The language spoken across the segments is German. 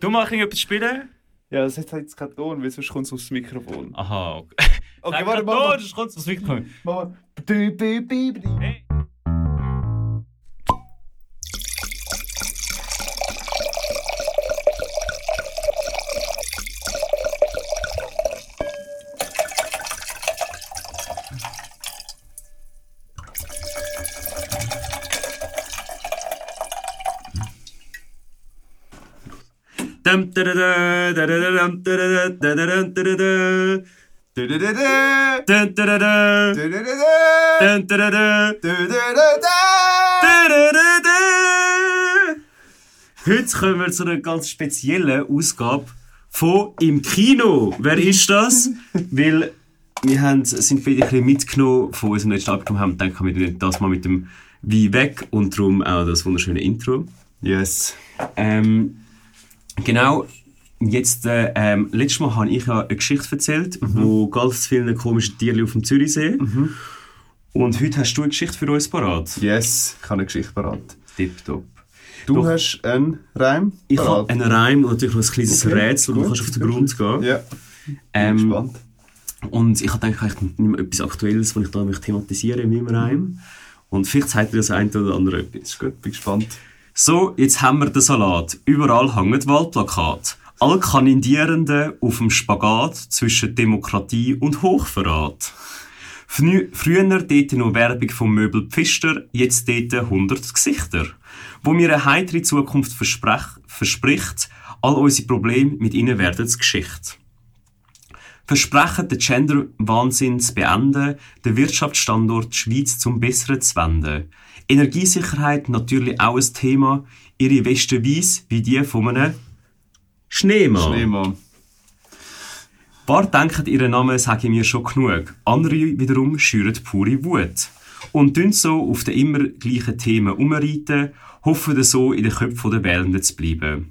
Du machst irgendetwas spielen? Ja, das hat jetzt keinen Ton, weil sonst kommt es aufs Mikrofon. Aha, okay. Okay, warte, mal, sonst kommt es aufs Mikrofon. Bi- Hey. Heute kommen wir zu einer ganz speziellen Ausgabe von «Im Kino». Wer ist das? Weil wir haben, sind beide ein bisschen mitgenommen von unserem letzten Album, haben gedacht, wir nehmen das mal mit dem Wein weg und darum auch das wunderschöne Intro. Yes. Ähm, genau, jetzt, äh, ähm, letztes Mal habe ich ja eine Geschichte erzählt, wo ganz viele komische Tiere auf dem Zürichsee. Und heute hast du eine Geschichte für uns parat. Yes, ich habe eine Geschichte parat. Tipptopp. Du Doch. hast einen Reim Ich habe einen Reim und natürlich noch ein kleines Okay, Rätsel, wo du gut, kannst auf den gut. Grund gehen. Ja, Ähm, bin gespannt. Und ich habe gedacht, ich nehme etwas Aktuelles, was ich da möchte thematisieren in meinem Reim. Und vielleicht zeigt dir das eine oder andere etwas. Ist gut, bin gespannt. So, jetzt haben wir den Salat. Überall hängen Wahlplakate. Alle Kandidierenden auf dem Spagat zwischen Demokratie und Hochverrat. Frü früher dort noch Werbung vom Möbel Pfister, jetzt dort 100 Gesichter. Wo mir eine heitere Zukunft verspricht, all unsere Probleme mit ihnen werden zur Geschichte. Versprechen, den Gender-Wahnsinn zu beenden, den Wirtschaftsstandort Schweiz zum Besseren zu wenden. Energiesicherheit natürlich auch ein Thema, ihre Weste weiss wie die von einem Schneemann. Schneemann. Paar denken, ihren Namen sage ich mir schon genug. Andere wiederum schüren pure Wut. Und tun so auf den immer gleichen Themen umreiten, hoffen so in den Köpfen der Wählenden zu bleiben.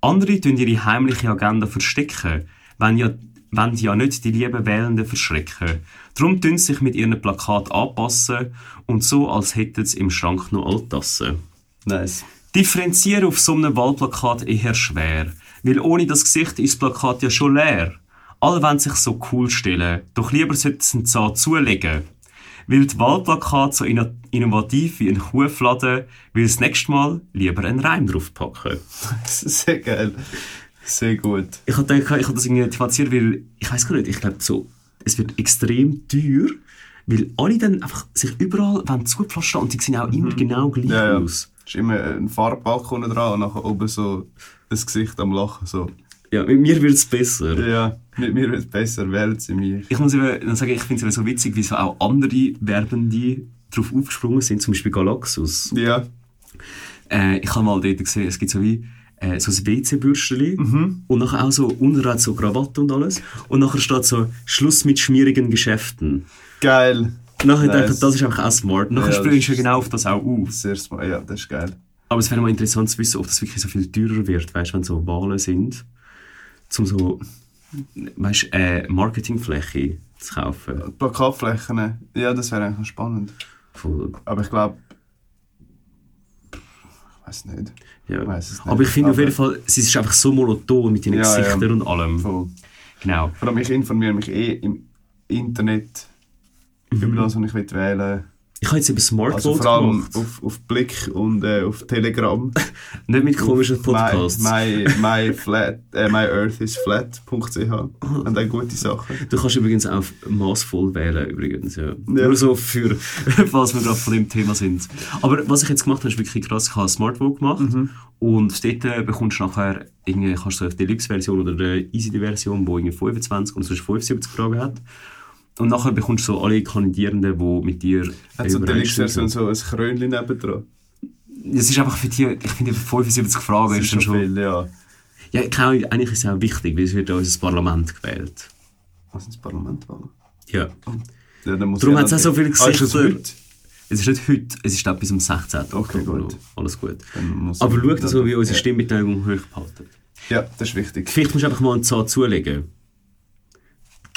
Andere tun ihre heimliche Agenda verstecken, wenn ja, wenn ja nicht die lieben Wählenden verschrecken. Drum tun sie sich mit ihren Plakat anpassen und so, als hätten sie im Schrank noch Altassen. Nice. Differenzieren auf so einem Wahlplakat eher schwer, weil ohne das Gesicht ist das Plakat ja schon leer. Alle wollen sich so cool stellen, doch lieber sollten sie einen Zahn zulegen. Weil die Wahlplakate so inno- innovativ wie ein Kuhfladen, will das nächste Mal lieber einen Reim draufpacken. Sehr geil. Sehr gut. Ich habe gedacht, ich habe das irgendwie thematisiert, weil, ich weiß gar nicht, ich glaube so, es wird extrem teuer, weil alle dann einfach sich überall wollen zupflastern und die sehen auch immer genau gleich Mhm. Ja, ja. aus. ist immer ein Farbbalkon dran und nachher oben so das Gesicht am Lachen. So. Ja, mit mir wird es besser. Ja, mit mir wird es besser, wählen sie mich. Ich muss eben dann sagen, ich finde es so witzig, wie so auch andere Werbende darauf aufgesprungen sind, zum Beispiel Galaxus. Ja, Äh, ich habe mal dort gesehen, es gibt so wie äh, so ein WC-Bürsteli und nachher auch so unten hat so Krawatte und alles und nachher steht so Schluss mit schmierigen Geschäften. geil. Nachher Nice. denke ich, das ist einfach auch smart. Nachher Ja, springst du genau auf das auch auf. Sehr smart. Ja, das ist geil. Aber es wäre mal interessant zu wissen, ob das wirklich so viel teurer wird, weißt du, wenn so Wahlen sind, zum so, weißt du, äh, Marketingfläche zu kaufen. Plakatflächen, ja, das wäre eigentlich spannend. Voll. Aber ich glaube. Weiß nicht. Ja. Weiss es nicht. Aber ich finde auf jeden Fall, es ist einfach so monoton mit den Ja, ja. Gesichtern und allem. Voll. Genau. Vor allem, ich informiere mich eh im Internet Mhm. über das, was ich will wählen Ich habe jetzt eben Smart Also vor allem gemacht. auf, auf Blick und äh, auf Telegram. Nicht mit komischen Podcasts. My, my, my, flat, äh, my earth is flat.ch. Und dann gute Sachen. Du kannst übrigens auch maßvoll wählen, übrigens. Ja. Ja. Nur so für, falls wir gerade von dem Thema sind. Aber was ich jetzt gemacht habe, ist wirklich krass. Ich habe Smart Vote gemacht. Mhm. Und dort äh, bekommst du nachher, irgendwie, kannst du eine Deluxe-Version oder eine Easy-Version, die irgendwie 25 und sonst 75 Fragen hat. Und nachher bekommst du so alle Kandidierenden, die mit dir Hat so. Deluxe-Version so ein Krönchen nebendran. Es ist einfach für die, ich finde 75 Fragen Das ist ist dann schon viel, ja. Ja, Ahnung, eigentlich ist es auch wichtig, weil es wird ja unser Parlament gewählt. Was ins Parlament war. Ja. Ja, dann muss Darum ja hat es auch so viele Ah, ist das Gesichter. Es ist nicht heute, es ist bis am 16. Okay, gut. Alles gut. Aber schau, dass wir unsere ja. Stimmbeteiligung hochbehalten. Ja, das ist wichtig. Vielleicht musst du einfach mal einen Zahn zulegen.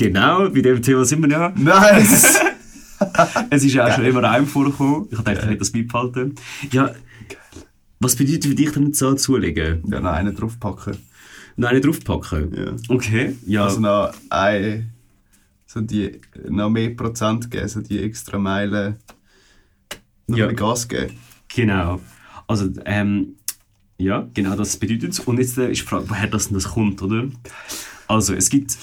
Genau, bei dem Thema sind wir ja. Nice! Es ist ja auch schon immer einem vorgekommen. Ich dachte, ich hätte das beibehalten. Ja, Was bedeutet für dich einen Zahn zulegen? Ja, noch einen draufpacken. Noch einen draufpacken? Ja. Okay, ja. Also noch ein, so die, noch mehr Prozent geben, so die extra Meilen noch Ja. bisschen Gas geben. Genau. Also, ähm, ja, genau das bedeutet es. Und jetzt äh, ist die Frage, woher das denn das kommt, oder? Also, es gibt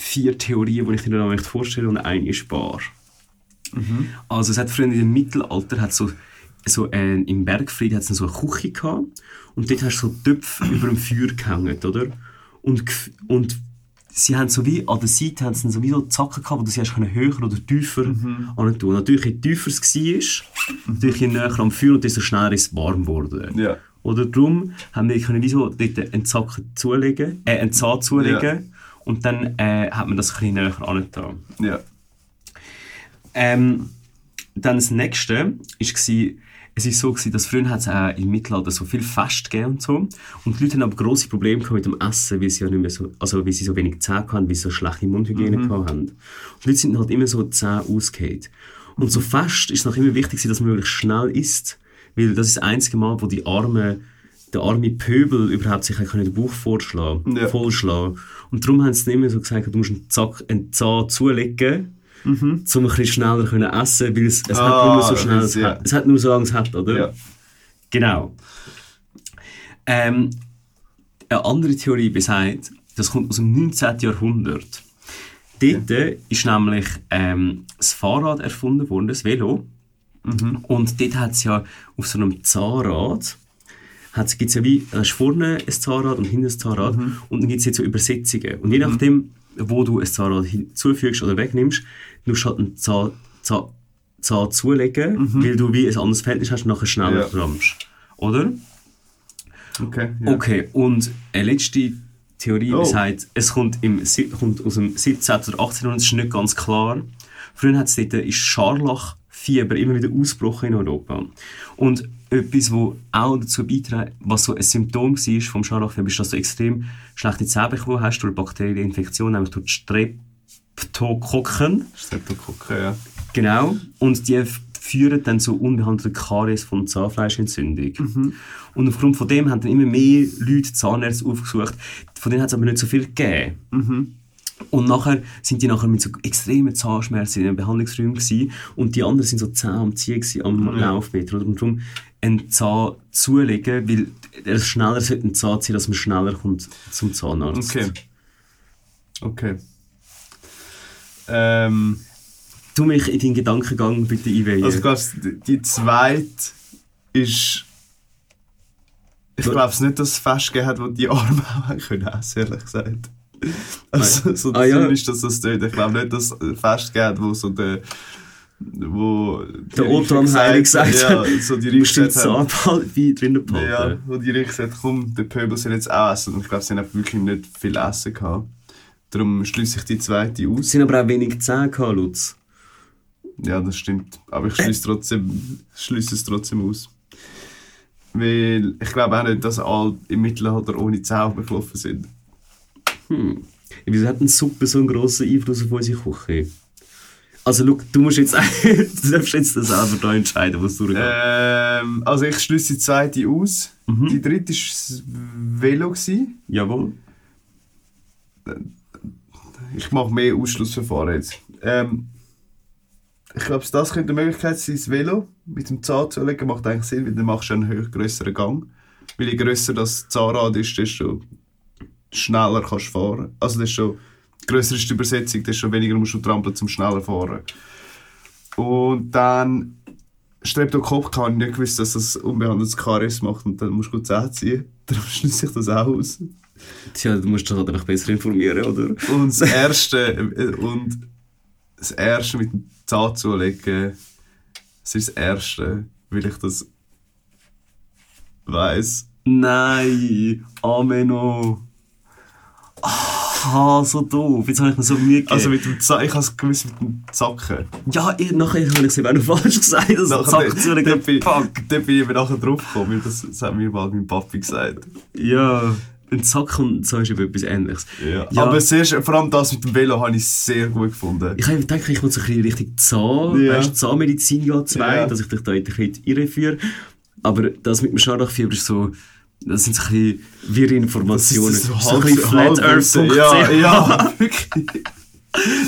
vier Theorien, die ich dir noch möchte vorstellen und eine ist wahr. Also, es hat früher im Mittelalter hat so, so äh, im Bergfried hat es so eine Küche gehabt und dort hast du so Töpfe über dem Feuer gehängt, oder? Und, und sie haben so wie, an der Seite haben sie so wie so Zacken gehabt, wo du sie hast können höher oder tiefer mhm. tun. Natürlich, je tiefer es war, natürlich je näher am Feuer und desto schneller ist es warm geworden. Ja. Oder darum haben wir können wie so dort einen Zacken zulegen, äh, einen Zahn zulegen Ja. Und dann äh, hat man das ein bisschen näher angetan. Ja. Ähm, dann das nächste war, es ist so gewesen, dass früher hat es auch im Mittelalter so viel Fest gegeben und so. Und die Leute haben aber grosse Probleme mit dem Essen, weil sie ja nicht mehr so, also weil sie so wenig Zähne hatten, weil sie so schlechte Mundhygiene gehabt haben. Und die Leute sind halt immer so Zähne ausgefallen. Und so fest ist es noch immer wichtig dass man möglichst schnell isst, weil das ist das einzige Mal, wo die armen der arme Pöbel überhaupt sich den Bauch vorschlagen, Ja. vollschlagen. Und darum haben sie dann immer so gesagt, du musst einen, Zack, einen Zahn zulegen, um ein bisschen schneller können essen weil es, es hat Ah, nur so schnell, es, ja. hat, es hat nur so lange es hat, oder? Ja. Genau. Ähm, eine andere Theorie besagt, das kommt aus dem 19. Jahrhundert. Dort ist nämlich ähm, das Fahrrad erfunden worden, das Velo. Und dort hat es ja auf so einem Zahnrad, gibt es ja wie, da ist vorne ein Zahnrad und hinten ein Zahnrad und dann gibt es jetzt so Übersetzungen. Und je nachdem, wo du ein Zahnrad hinzufügst oder wegnimmst, musst du halt einen Zahn, Zahn, Zahn zulegen, weil du wie ein anderes Verhältnis hast und nachher schneller Ja. rammst. Oder? Okay. Ja. Okay, und eine letzte Theorie Oh. besagt, es kommt, im, kommt aus dem 17. oder 18. Jahrhundert, das ist nicht ganz klar. Früher hat es dort, ist Scharlachfieber immer wieder ausgebrochen in Europa. Und etwas, was auch dazu beiträgt, was so ein Symptom war vom Scharlachfieber, ist, dass du extrem schlechte Zähne bekommen hast durch bakterielle Infektion, nämlich durch Streptokokken. Streptokokken, ja. Genau. Und die führen dann zu unbehandelten Karies von Zahnfleischentzündung. Und aufgrund von dem haben dann immer mehr Leute Zahnärzte aufgesucht. Von denen hat es aber nicht so viel gegeben. Und nachher sind die nachher mit so extremen Zahnschmerzen in den Behandlungsräumen gewesen. Und die anderen sind so Zähne am Ziehen gewesen, am Laufbett. Oder? Und darum einen Zahn zulegen, weil er schneller sollte einen Zahn ziehen, dass man schneller kommt zum Zahnarzt. Okay. Okay. Ähm, Tu mich in deinen Gedankengang bitte einweihen. also ich glaube, die- zweite ist... Ich glaube es nicht, dass es Fest gegeben hat, wo die Arme auch haben können ehrlich gesagt. Also, so Ah, ja. ist das das. Ich glaube nicht, dass es Fest hat, wo so der... Wo Der Otto Heilig gesagt Ja, so die gesagt haben, Zahn wie drinnen behalten. Ja, wo die Richter gesagt komm, der Pöbel soll jetzt auch essen. Und ich glaube, sie haben wirklich nicht viel Essen gehabt. Darum schließe ich die zweite Es aus. sind aber auch wenig Zähne gehabt, Lutz. Ja, das stimmt. Aber ich schließe, trotzdem, schließe es trotzdem aus. Weil ich glaube auch nicht, dass alle im Mittelalter ohne Zähne beklopfen sind. Hm. Wieso hat eine Suppe so einen grossen Einfluss auf unsere Küche? Also, schau, du musst jetzt, du darfst jetzt das selber da entscheiden, was durchgeht. Ähm, also ich schließe die zweite aus. Mhm. Die dritte war das Velo. Gewesen. Jawohl. Ich mache mehr Ausschlussverfahren jetzt. Ähm, ich glaube, das könnte eine Möglichkeit sein, das Velo mit dem Zahn zu legen, macht eigentlich Sinn, weil dann machst du einen höher grösseren Gang. Weil je grösser das Zahnrad ist, desto schneller kannst du fahren. Also desto grösser ist die Übersetzung, desto weniger musst du trampeln, zum schneller fahren. Und dann Streptokokken habe ich nicht gewusst, dass das unbehandeltes Karies macht und dann musst du gut Zähne ziehen. Darum schließe ich das auch aus. Tja, du musst dich halt einfach besser informieren, oder? Und das erste, äh, und das erste mit dem Zahn zulegen, das ist das erste, weil ich das weiss. Nein, Ameno. Ah, so doof. Jetzt habe ich mir so Mühe gegeben. Also mit dem Zahn, ich habe es gewusst mit dem Zacken. ja, ich, nachher habe ich es eben auch falsch gesagt. Also, Nachher- zack, dort zulegen. bin, Fuck. dort bin ich mir nachher drauf gekommen, weil das, das hat mir mal mein Papi gesagt. Ja, ein Zack und so ist eben etwas Ähnliches. Ja. Aber zuerst, vor allem das mit dem Velo habe ich sehr gut gefunden. Ich habe gedacht, ich muss so ein bisschen Richtung Zahn, Ja. weißt, Zahnmedizin Jahr 2, Ja. dass ich dich da in die Schritt irreführe. Aber das mit dem Scharlachfieber ist so, das sind so ein bisschen wirre Informationen. Das ist so so ein halb- bisschen halb- flatearth.ch. Ja, ja, wirklich.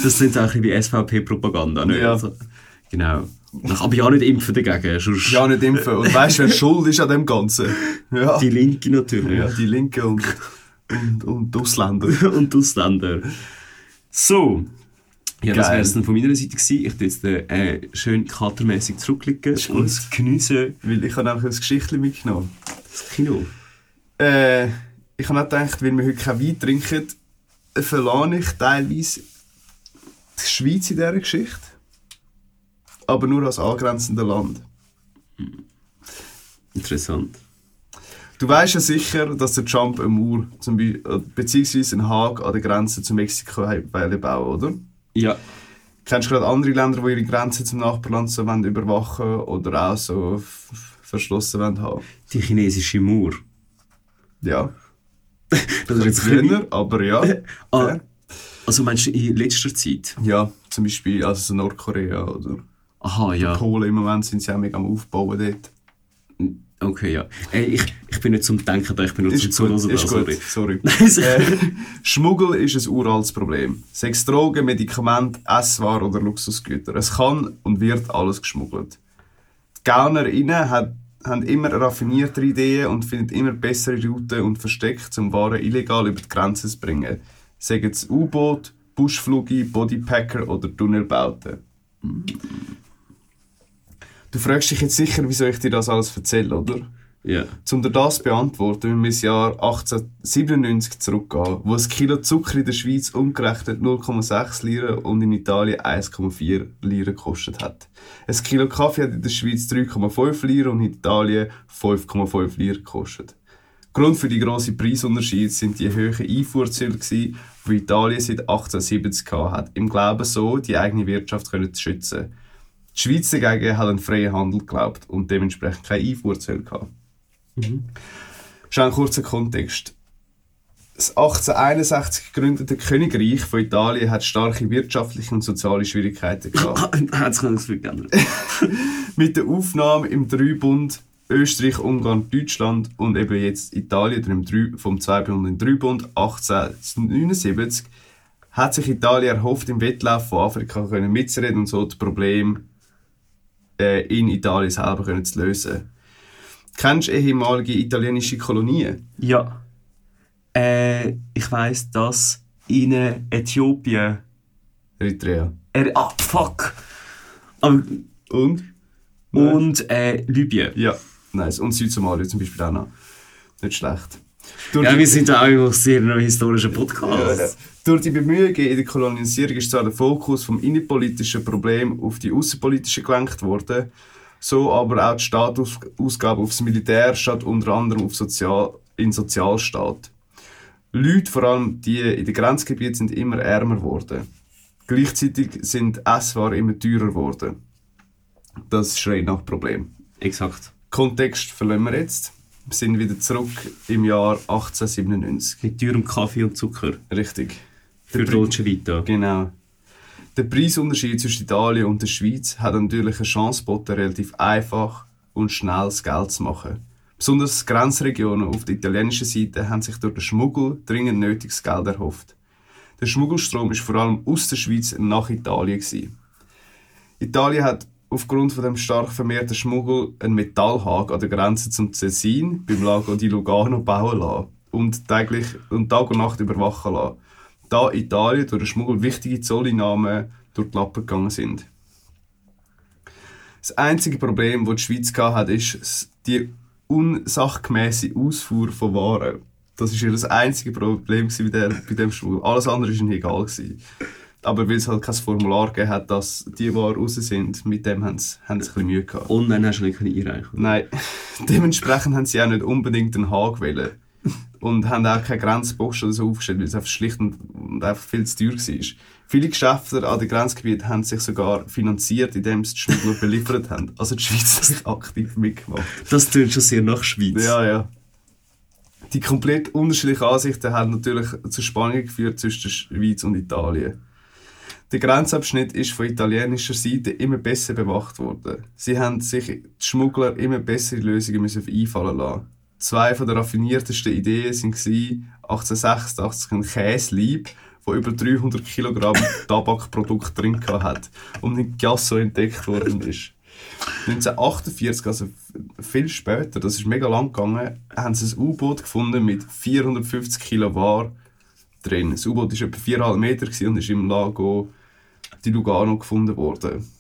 Das sind auch ein bisschen wie SVP-Propaganda. nicht? Ja. Also, genau. Nach- Aber ja nicht impfen dagegen. Sonst Ja, nicht impfen. Und weißt du, wer schuld ist an dem Ganzen? Ja, die Linke natürlich. ja die Linken und, und, und die Ausländer. und Ausländer. So. Ja, das wäre es dann von meiner Seite gewesen. Ich tue jetzt äh, schön katermäßig zurücklegen und geniessen Weil ich habe auch ein Geschichtchen mitgenommen. das Kino. Äh, ich habe auch gedacht, weil wir heute kein Wein trinken, verlane ich teilweise die Schweiz in dieser Geschichte. Aber nur als angrenzende Land. Interessant. Du weißt ja sicher, dass der Trump eine Mauer, zum beziehungsweise einen Haken an der Grenze zu Mexiko bauen, oder? Ja. Kennst du gerade andere Länder, die ihre Grenzen zum Nachbarland so wollen überwachen oder auch so verschlossen wollen haben? Die chinesische Mauer. Ja. Das ist jetzt Früher, aber ja. Ah, also meinst du in letzter Zeit? Ja, zum Beispiel also so Nordkorea oder Aha, ja. Polen im Moment sind sie auch mega am Aufbauen dort. Okay, ja. Ey, ich, ich bin nicht zum Denken da, ich bin nur zum Zuhören da, ist sorry. sorry. Äh, Schmuggel ist ein uraltes Problem. Sechs Drogen, Medikamente, Esswaren oder Luxusgüter. Es kann und wird alles geschmuggelt. Die GaunerInnen hat, haben immer raffiniertere Ideen und finden immer bessere Routen und Verstecke, um Waren illegal über die Grenze zu bringen. Sagen es U-Boot, Buschflugi, Bodypacker oder Tunnelbauten. Du fragst dich jetzt sicher, wieso ich dir das alles erzähle, oder? Ja. Um dir das zu beantworten, müssen wir ins Jahr 1897 zurückgehen, wo ein Kilo Zucker in der Schweiz umgerechnet 0,6 Lira und in Italien 1,4 Lira gekostet hat. Ein Kilo Kaffee hat in der Schweiz 3,5 Lira und in Italien 5,5 Lira gekostet. Grund für die grossen Preisunterschiede sind die hohen Einfuhrzölle, die Italien seit 1870 gehabt hat, im Glauben so, die eigene Wirtschaft zu schützen. Die Schweiz dagegen hat an freien Handel geglaubt und dementsprechend keine Einfuhrzölle gehabt. Schon ein kurzer Kontext. Das 1861 gegründete Königreich von Italien hat starke wirtschaftliche und soziale Schwierigkeiten gehabt. Hat sich geändert. Mit der Aufnahme im Dreibund Österreich, Ungarn, Deutschland und eben jetzt Italien vom Zweibund in Dreibund 1879 hat sich Italien erhofft, im Wettlauf von Afrika können mitzureden und so das Problem äh, in Italien selber können zu lösen. Kennst du ehemalige italienische Kolonien? Ja. Äh, ich weiss, dass in Äthiopien. Eritrea. Er, ah, fuck! Aber, Und? und äh, Libyen. Ja, nice. Und Südsomalia zum Beispiel auch noch. Nicht schlecht. Durch Ja, wir sind da auch sehr ein historischer Ja, Podcast. ja. Durch die Bemühungen in der Kolonisierung ist zwar der Fokus vom innenpolitischen Problem auf die außenpolitische gelenkt worden, so aber auch die Staatsausgabe aufs Militär statt unter anderem auf Sozial in Sozialstaat. Leute, vor allem die in den Grenzgebieten, sind immer ärmer geworden. Gleichzeitig sind Esswaren immer teurer geworden. Das schreit nach Problem. Exakt. Kontext verlassen wir jetzt. Wir sind wieder zurück im Jahr 1897. Mit teurem Kaffee und Zucker. Richtig. Für Dolce Vita. Genau. Der Preisunterschied zwischen Italien und der Schweiz hat natürlich eine Chance geboten, relativ einfach und schnell das Geld zu machen. Besonders Grenzregionen auf der italienischen Seite haben sich durch den Schmuggel dringend nötiges Geld erhofft. Der Schmuggelstrom ist vor allem aus der Schweiz nach Italien. Gewesen. Italien hat aufgrund von dem stark vermehrten Schmuggel einen Metallhaken an der Grenze zum Tessin beim Lago di Lugano bauen lassen und, täglich, und Tag und Nacht überwachen lassen, da Italien durch den Schmuggel wichtige Zolleinnahmen durch die Lappen gegangen sind. Das einzige Problem, das die Schweiz hatte, ist die unsachgemäße Ausfuhr von Waren. Das war ihr einzige Problem bei, der, bei dem Schmuggel. Alles andere war ihnen egal. Gewesen. Aber weil es halt kein Formular gegeben hat, dass die Waren raus sind, mit dem haben sie, haben sie ein bisschen Mühe gehabt. Und dann hast du nicht einreichen Nein, dementsprechend haben sie auch nicht unbedingt einen Haag wählen und haben auch keine Grenzpost oder so aufgestellt, weil es einfach schlicht und, und einfach viel zu teuer war. Viele Geschäfte an den Grenzgebieten haben sich sogar finanziert, indem sie die Schmuggler beliefert haben. Also die Schweiz hat aktiv mitgemacht. Das klingt schon sehr nach Schweiz. Ja, ja. Die komplett unterschiedlichen Ansichten haben natürlich zu Spannungen geführt zwischen der Schweiz und Italien. Der Grenzabschnitt ist von italienischer Seite immer besser bewacht worden. Sie haben sich die Schmuggler immer bessere Lösungen müssen einfallen lassen. Zwei von der raffiniertesten Ideen waren 1886 ein Käselieb, der über 300 Kilogramm Tabakprodukt drin hat und in Giasso entdeckt worden ist. 1948, also viel später, das ist mega lang gegangen, haben sie ein U-Boot gefunden mit 450 Kilo Ware drin. Das U-Boot war etwa 4,5 Meter und ist im Lago di Lugano gefunden worden.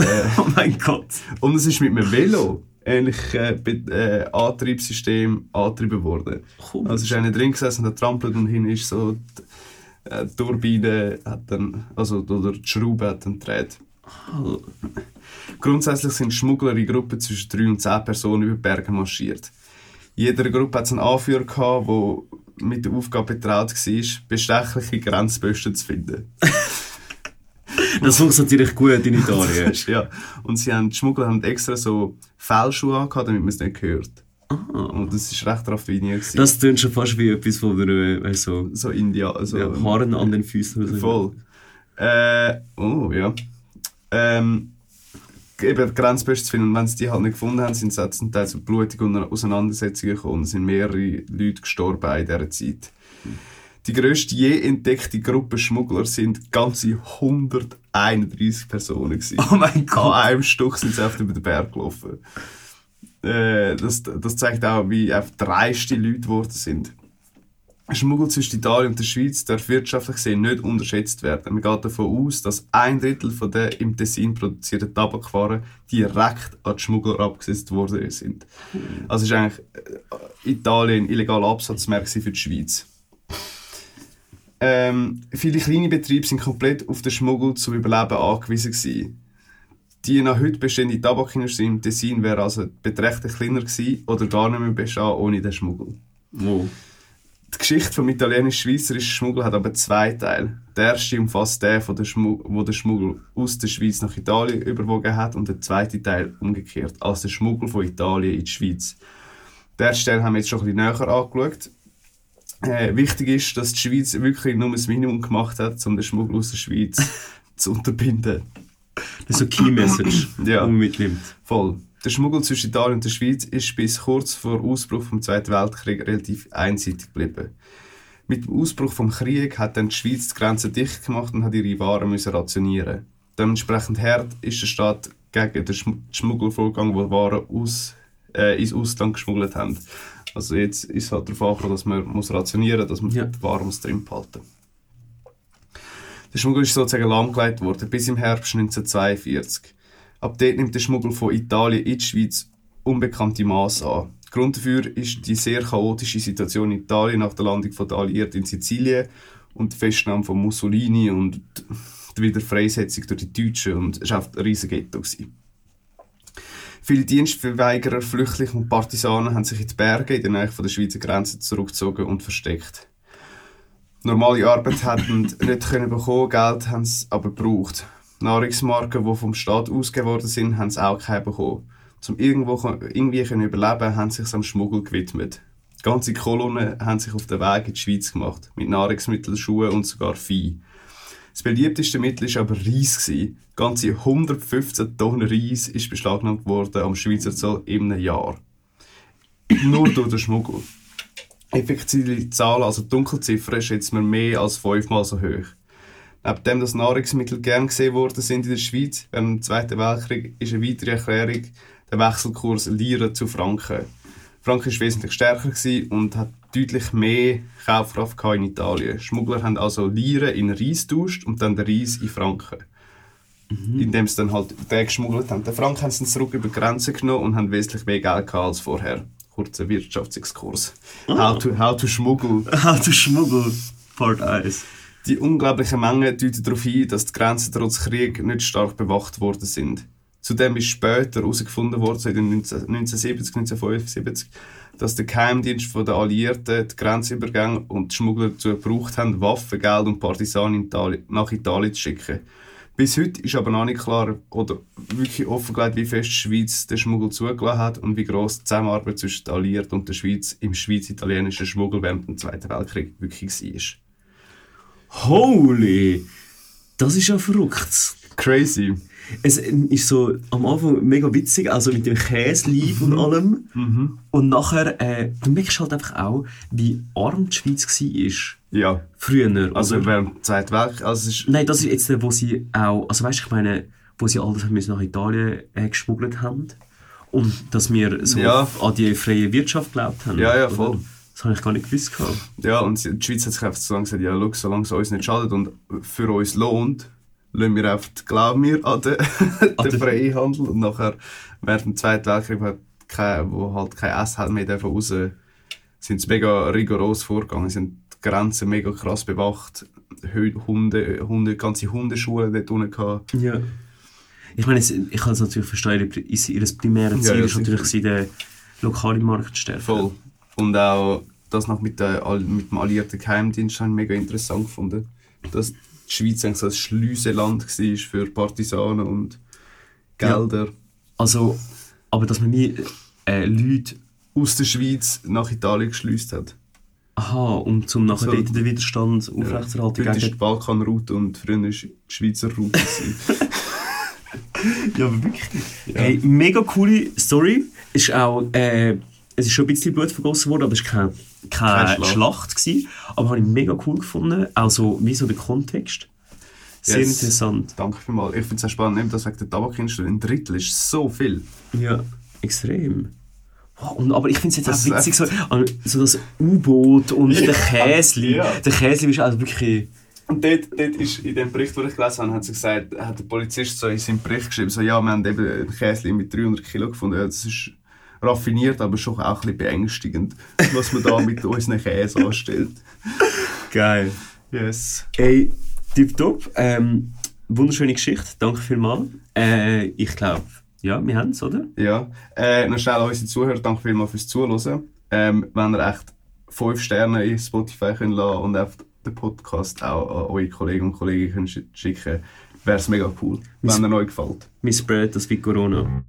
Äh, oh mein Gott. Und es ist mit einem Velo ähnlich äh, äh, Antriebssystem angetrieben worden. Cool. Also ist einer drin gesessen und trampelt und hin ist so die, äh, die Turbine hat dann, also oder die Schraube hat dann gedreht. Oh. Grundsätzlich sind Schmuggler in Gruppen zwischen 3 und 10 Personen über Berge marschiert. Jede Gruppe hat einen Anführer gehabt, der mit der Aufgabe betraut war, bestechliche Grenzposten zu finden. das funktioniert natürlich gut in Italien. ja. Und sie haben, die Schmuggler haben extra so Fellschuhe angehabt, damit man es nicht hört. Ah. Und das war recht raffiniert. Gewesen. Das klingt schon fast wie etwas von der, äh, so, so India, also, ja, Haaren an den Füßen. Voll. Äh, oh, ja. Ähm, eben Grenzbeste zu finden. Und wenn sie die halt nicht gefunden haben, sind es zum Teil zu blutigen Auseinandersetzungen gekommen. Es sind mehrere Leute gestorben in dieser Zeit. Die grösste je entdeckte Gruppe Schmuggler sind ganze 131 Personen gewesen. Oh mein Gott! An einem Stück sind sie einfach über den Berg gelaufen. Äh, das, das zeigt auch, wie dreiste Leute geworden sind. Schmuggel zwischen Italien und der Schweiz darf wirtschaftlich gesehen nicht unterschätzt werden. Man geht davon aus, dass ein Drittel von der im Tessin produzierten Tabakwaren direkt an die Schmuggler abgesetzt worden sind. Also ist eigentlich äh, Italien ein illegaler Absatzmarkt für die Schweiz. Ähm, viele kleine Betriebe sind komplett auf den Schmuggel zum Überleben angewiesen gewesen. Die noch heute bestehende Tabakindustrie im Tessin wäre also beträchtlich kleiner gewesen oder gar nicht mehr bestehen ohne den Schmuggel. Wow. Die Geschichte vom italienisch-schweizerischen Schmuggel hat aber zwei Teile. Der erste umfasst den, wo der, Schmuggel, wo der Schmuggel aus der Schweiz nach Italien überwogen hat und der zweite Teil umgekehrt, als der Schmuggel von Italien in die Schweiz. Der erste Teil haben wir jetzt schon ein bisschen näher angeschaut. Äh, wichtig ist, dass die Schweiz wirklich nur das Minimum gemacht hat, um den Schmuggel aus der Schweiz zu unterbinden. Das ist so Key Message, ja. die man mitnimmt. Voll. Der Schmuggel zwischen Italien und der Schweiz ist bis kurz vor Ausbruch des Zweiten Weltkriegs relativ einseitig geblieben. Mit dem Ausbruch des Krieges hat dann die Schweiz die Grenzen dicht gemacht und hat ihre Waren müssen rationieren. Dementsprechend hart ist der Staat gegen den Schmuggelvorgang, wo Waren aus, äh, ins Ausland geschmuggelt haben. Also jetzt ist es halt darauf angekommen, dass man muss rationieren muss, dass man ja. muss drin behalten Der Schmuggel ist sozusagen lahmgelegt worden bis im Herbst 1942. Ab dort nimmt der Schmuggel von Italien in die Schweiz unbekannte Maße an. Grund dafür ist die sehr chaotische Situation in Italien nach der Landung der Alliierten in Sizilien und die Festnahme von Mussolini und die Wiederfreisetzung durch die Deutschen und es war ein riesiges Ghetto. Viele Dienstverweigerer, Flüchtlinge und Partisanen haben sich in die Berge in der Nähe der Schweizer Grenze zurückgezogen und versteckt. Normale Arbeit hatten nicht können bekommen, Geld haben sie aber gebraucht. Nahrungsmarken, die vom Staat ausgegeben worden sind, haben sie auch keine bekommen. Um irgendwo irgendwie können überleben, haben sie sich am Schmuggel gewidmet. Ganze Kolonnen haben sich auf den Weg in die Schweiz gemacht, mit Nahrungsmitteln, Schuhen und sogar Vieh. Das beliebteste Mittel war aber Reis. Ganze 115 Tonnen Reis ist beschlagnahmt worden am Schweizer Zoll in einem Jahr. Nur durch den Schmuggel. Effektive Zahl, also die Dunkelziffer, ist jetzt mehr als fünfmal so hoch. Neben dem, dass Nahrungsmittel gern gesehen worden sind in der Schweiz während dem Zweiten Weltkrieg, ist eine weitere Erklärung der Wechselkurs Lira zu Franken. Franken war wesentlich stärker und hat deutlich mehr Kaufkraft in Italien. Schmuggler haben also Lira in Reis getauscht und dann den Reis in Franken. Mhm. Indem sie dann halt den geschmuggelt haben. Den Franken haben sie zurück über die Grenze genommen und haben wesentlich mehr Geld als vorher. Kurzer Wirtschaftsexkurs. Oh. How, to, how to schmuggle. How to schmuggle. Part 1. Die unglaubliche Menge deutet darauf hin, dass die Grenzen trotz Krieg nicht stark bewacht worden sind. Zudem ist später herausgefunden worden, so in den 1970, 1975, dass der Geheimdienst der Alliierten die Grenzübergänge und die Schmuggler dazu gebraucht haben, Waffen, Geld und Partisanen nach Italien zu schicken. Bis heute ist aber noch nicht klar oder wirklich offengelegt, wie fest die Schweiz den Schmuggel zugelassen hat und wie gross die Zusammenarbeit zwischen den Alliierten und der Schweiz im schweiz-italienischen Schmuggel während dem Zweiten Weltkrieg wirklich war. Holy! Das ist ja verrückt. Crazy. Es ist so am Anfang mega witzig, also mit dem Käselief und allem. Und nachher, äh, du merkst halt einfach auch, wie arm die Schweiz war. Ja. Früher. Also oder? während dem Zweiten Weltkrieg, also Nein, das ist jetzt der, wo sie auch, also weißt du, ich meine, wo sie alles haben müssen nach Italien äh, geschmuggelt haben. Und dass wir so Ja. an die freie Wirtschaft geglaubt haben. Ja, ja, oder? voll. Das habe ich gar nicht gewusst. gehabt. ja, und die Schweiz hat sich einfach so lange gesagt, ja, schau, solange es uns nicht schadet und für uns lohnt, lassen wir einfach, glauben wir an den, den den- freien Handel. Und nachher, während dem Zweiten Weltkrieg, hat kein, wo halt kein Essen hat mehr dürfen raus, sind sie mega rigoros vorgegangen, sind die Grenzen mega krass bewacht, Hunde, Hunde, ganze Hundeschulen dort unten gehabt. Ja. Ich meine, ich kann es natürlich verstehen, ihr, ihr primäres Ja, Ziel ja, ist natürlich, sicher. den lokalen Markt zu stärken. Voll. Und auch das noch mit, der, mit dem alliierten Geheimdienst habe ich mega interessant gefunden. Dass die Schweiz eigentlich so ein Schleuseland war für Partisanen und Gelder Also, aber dass man wie äh, Leute, aus der Schweiz nach Italien geschleust hat. aha, um zum nachher So. den Widerstand aufrechtzuerhalten Heute ist die. Balkanroute und früher war die Schweizer Route. Ja, aber wirklich. Hey, mega coole Story. Ist auch, äh, es ist schon ein bisschen Blut vergossen worden, aber es war keine, keine, Keine Schlacht. Gewesen. Aber habe ich mega cool gefunden. Auch so, wie so der Kontext. Sehr Yes. interessant. Danke vielmals. Ich finde es auch spannend, eben das wegen der Tabakindustrie. Ein Drittel ist so viel. Ja, extrem. Und, aber ich finde es jetzt Das auch witzig, so, so das U-Boot und der Käsli. ja. Der Käsli ist also wirklich... Und dort, dort ist, in dem Bericht, den ich gelesen habe, hat sie gesagt, hat der Polizist so in seinem Bericht geschrieben, so, ja, wir haben eben ein Käse mit 300 Kilo gefunden. Ja, das ist raffiniert, aber schon auch ein bisschen beängstigend, was man da mit unseren Käse anstellt. Geil. Yes. Ey, tipptopp. Ähm, wunderschöne Geschichte. Danke vielmals. Äh, ich glaube, ja, wir haben es, oder? Ja. Äh, noch schnell an unsere Zuhörer, danke vielmals fürs Zuhören. Ähm, wenn ihr echt 5 Sterne in Spotify könnt lassen und einfach den Podcast auch an eure Kollegen und Kolleginnen könnt schicken, wäre es mega cool, wenn er euch gefällt. Wir spreaden das wie Corona.